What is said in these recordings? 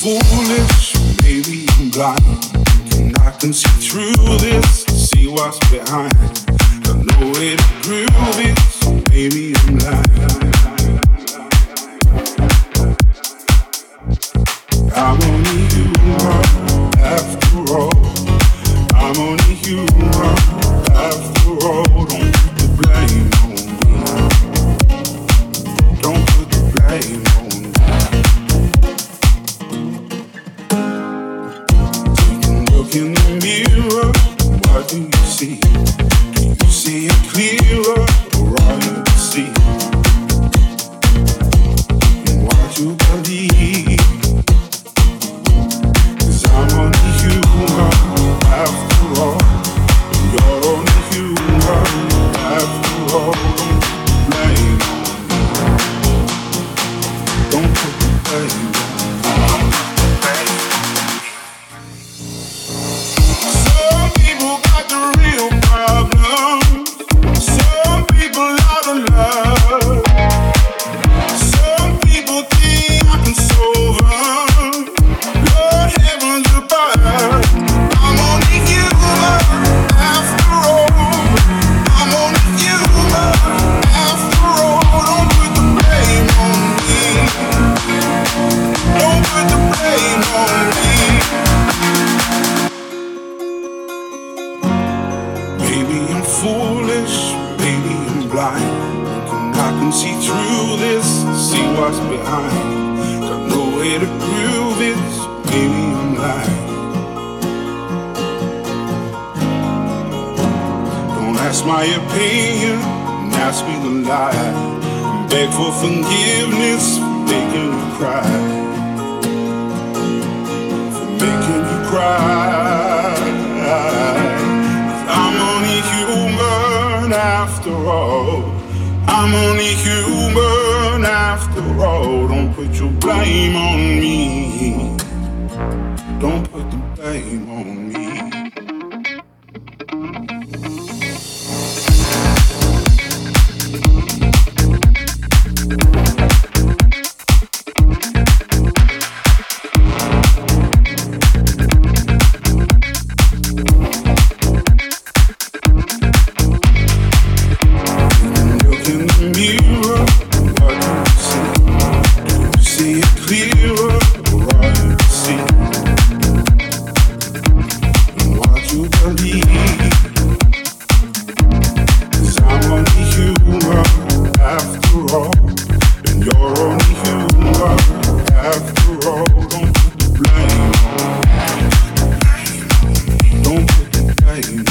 foolish, maybe even blind. And I can see through this, see what's behind. time.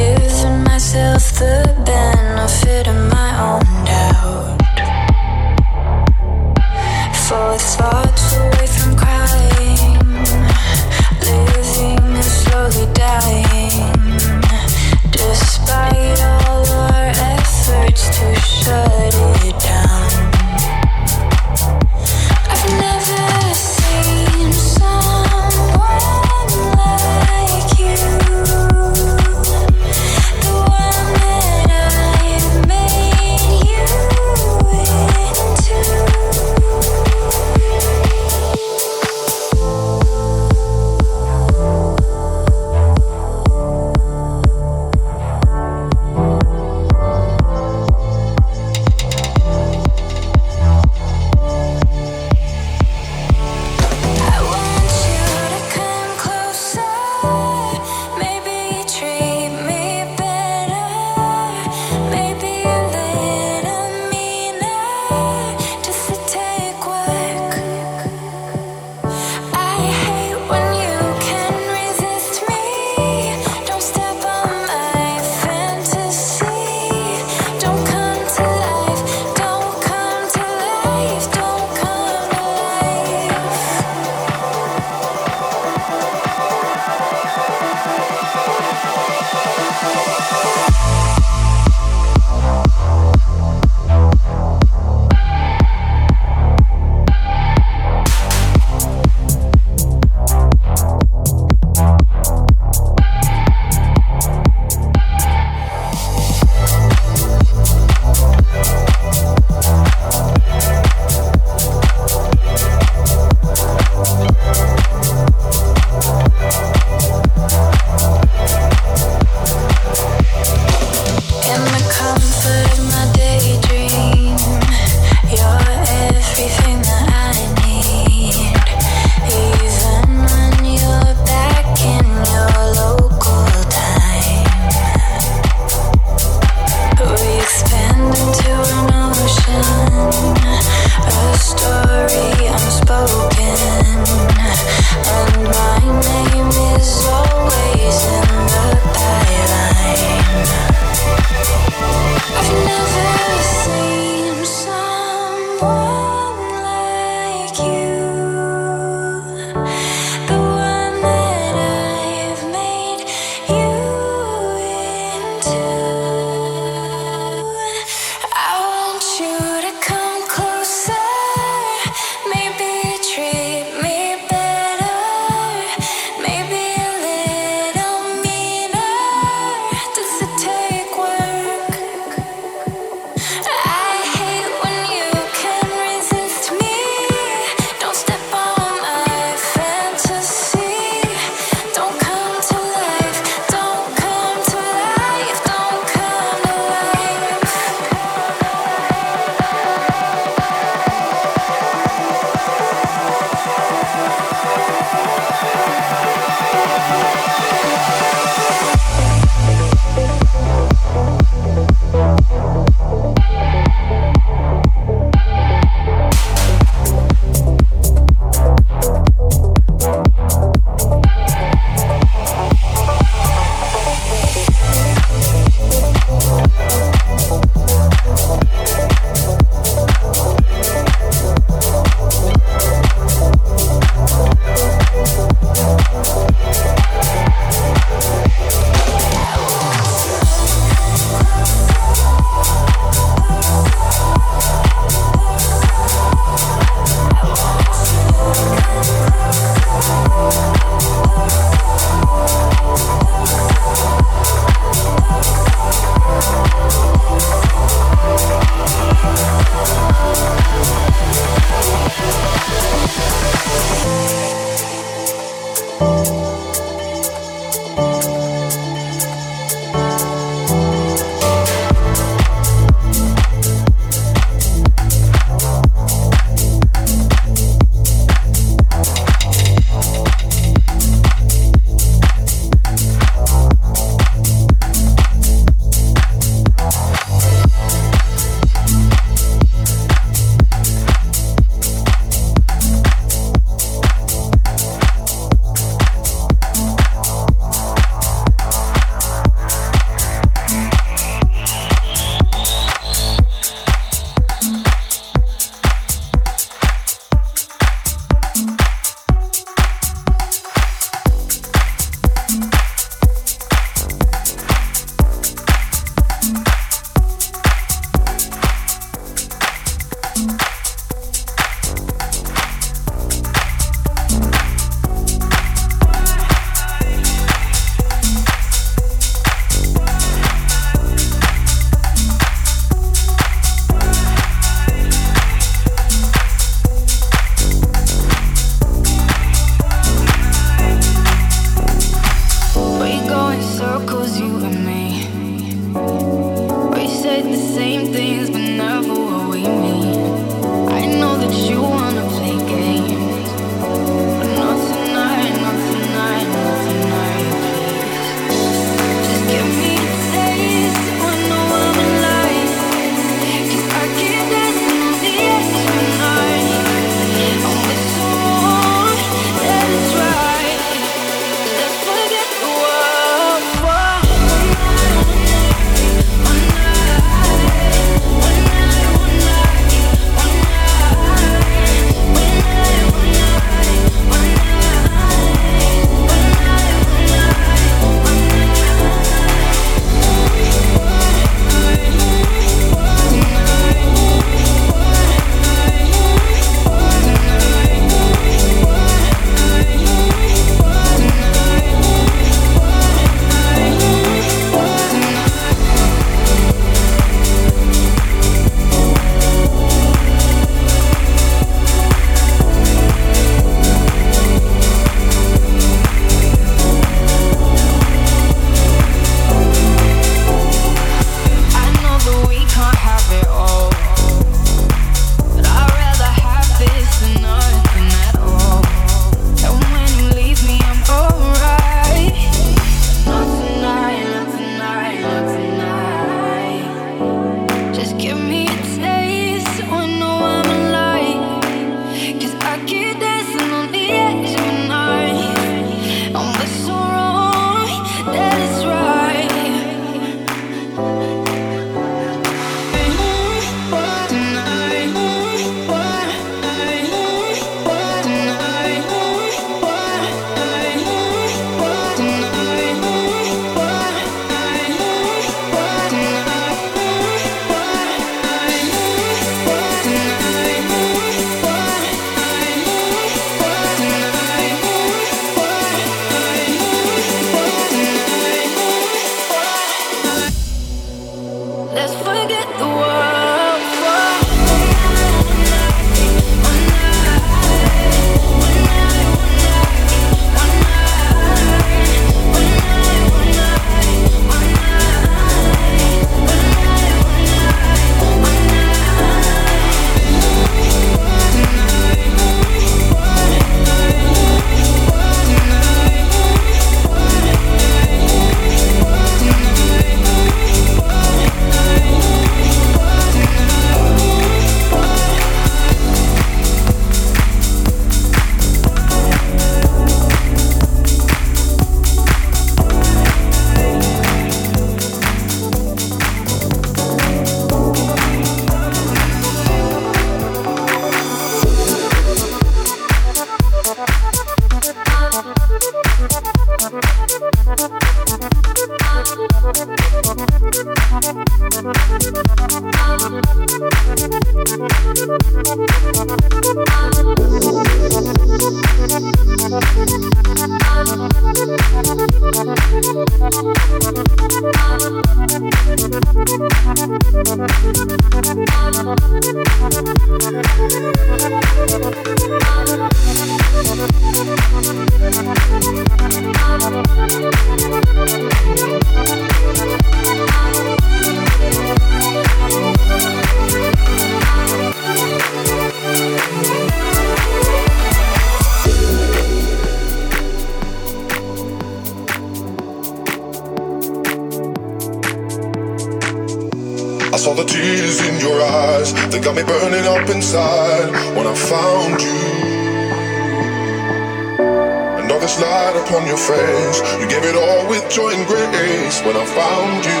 upon your face. You gave it all with joy and grace when I found you.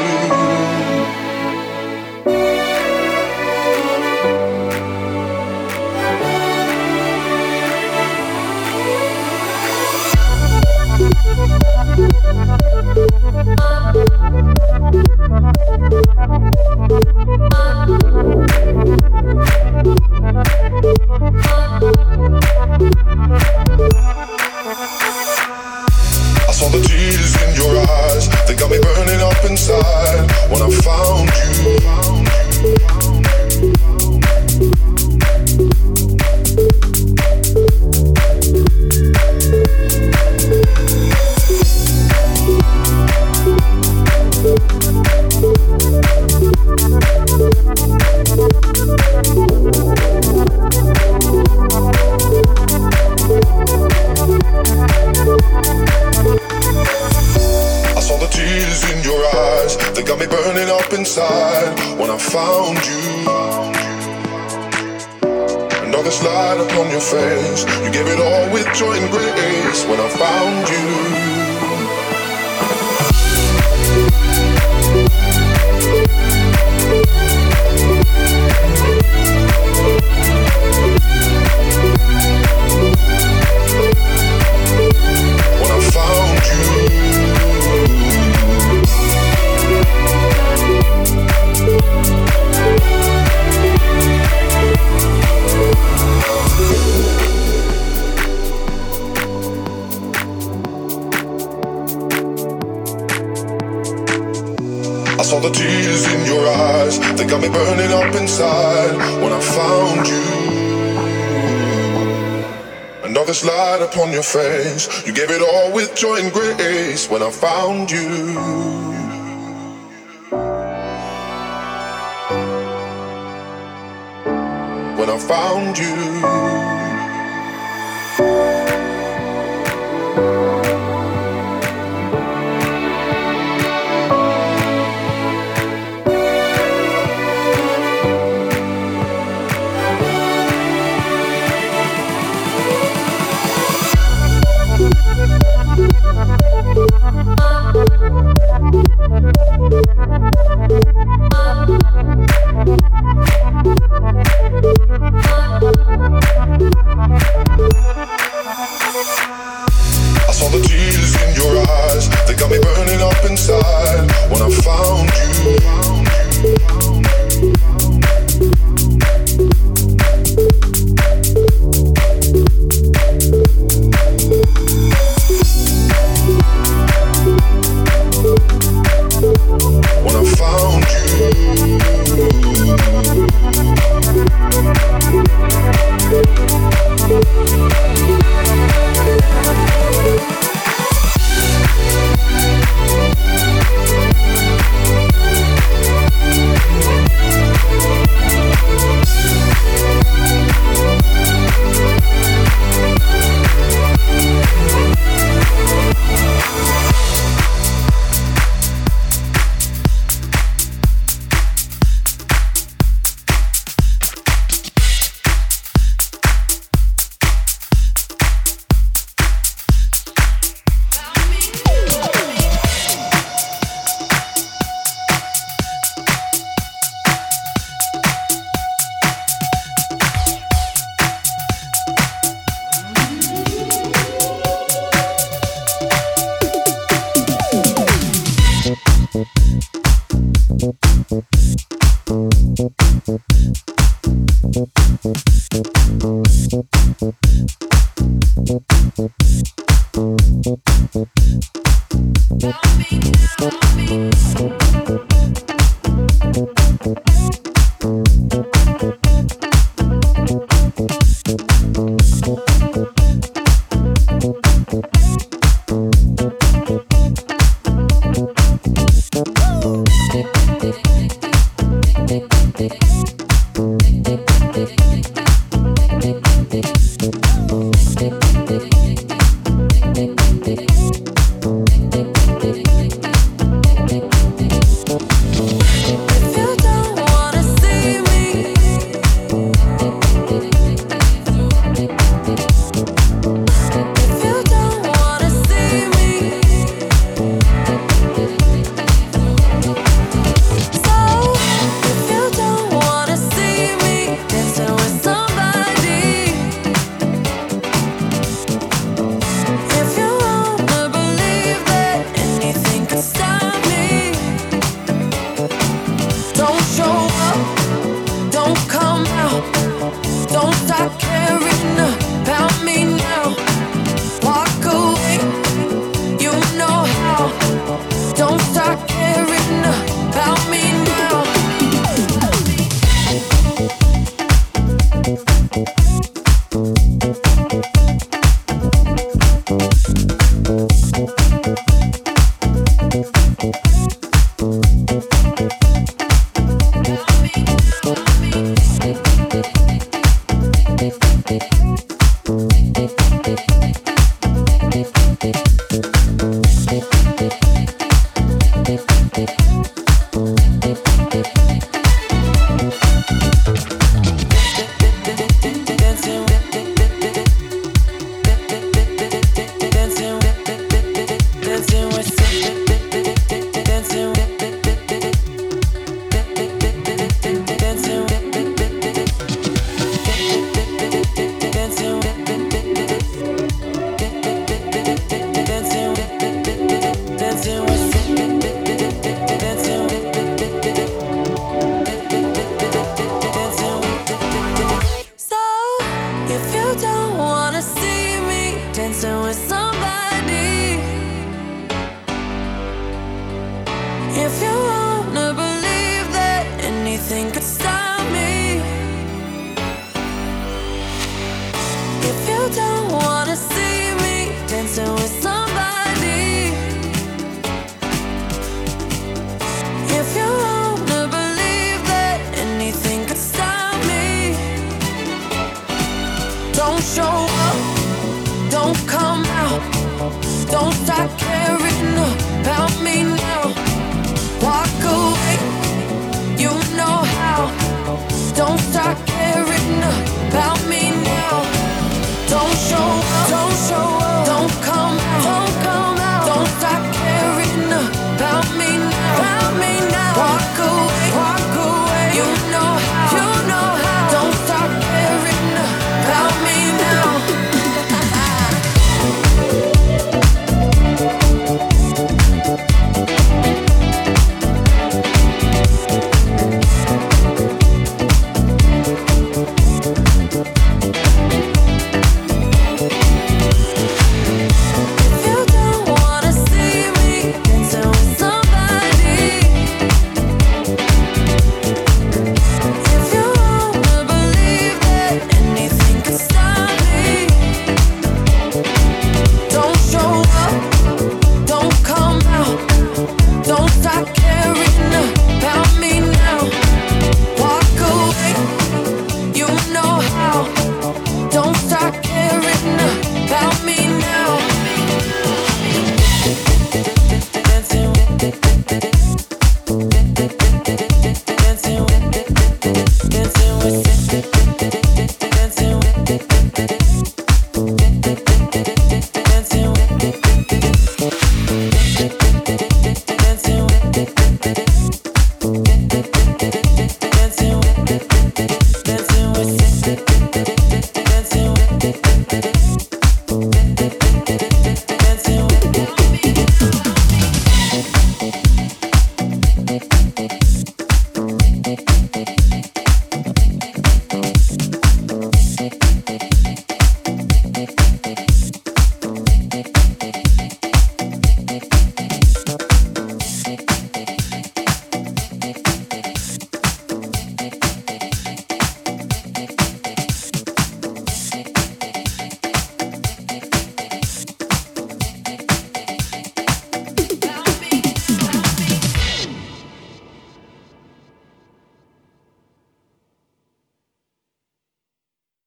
Thank you. saw the tears in your eyes. They got me burning up inside when I found you. this light upon your face. You gave it all with joy and grace when I found you. when I found you. I saw the tears in your eyes. They got me burning up inside when I found you.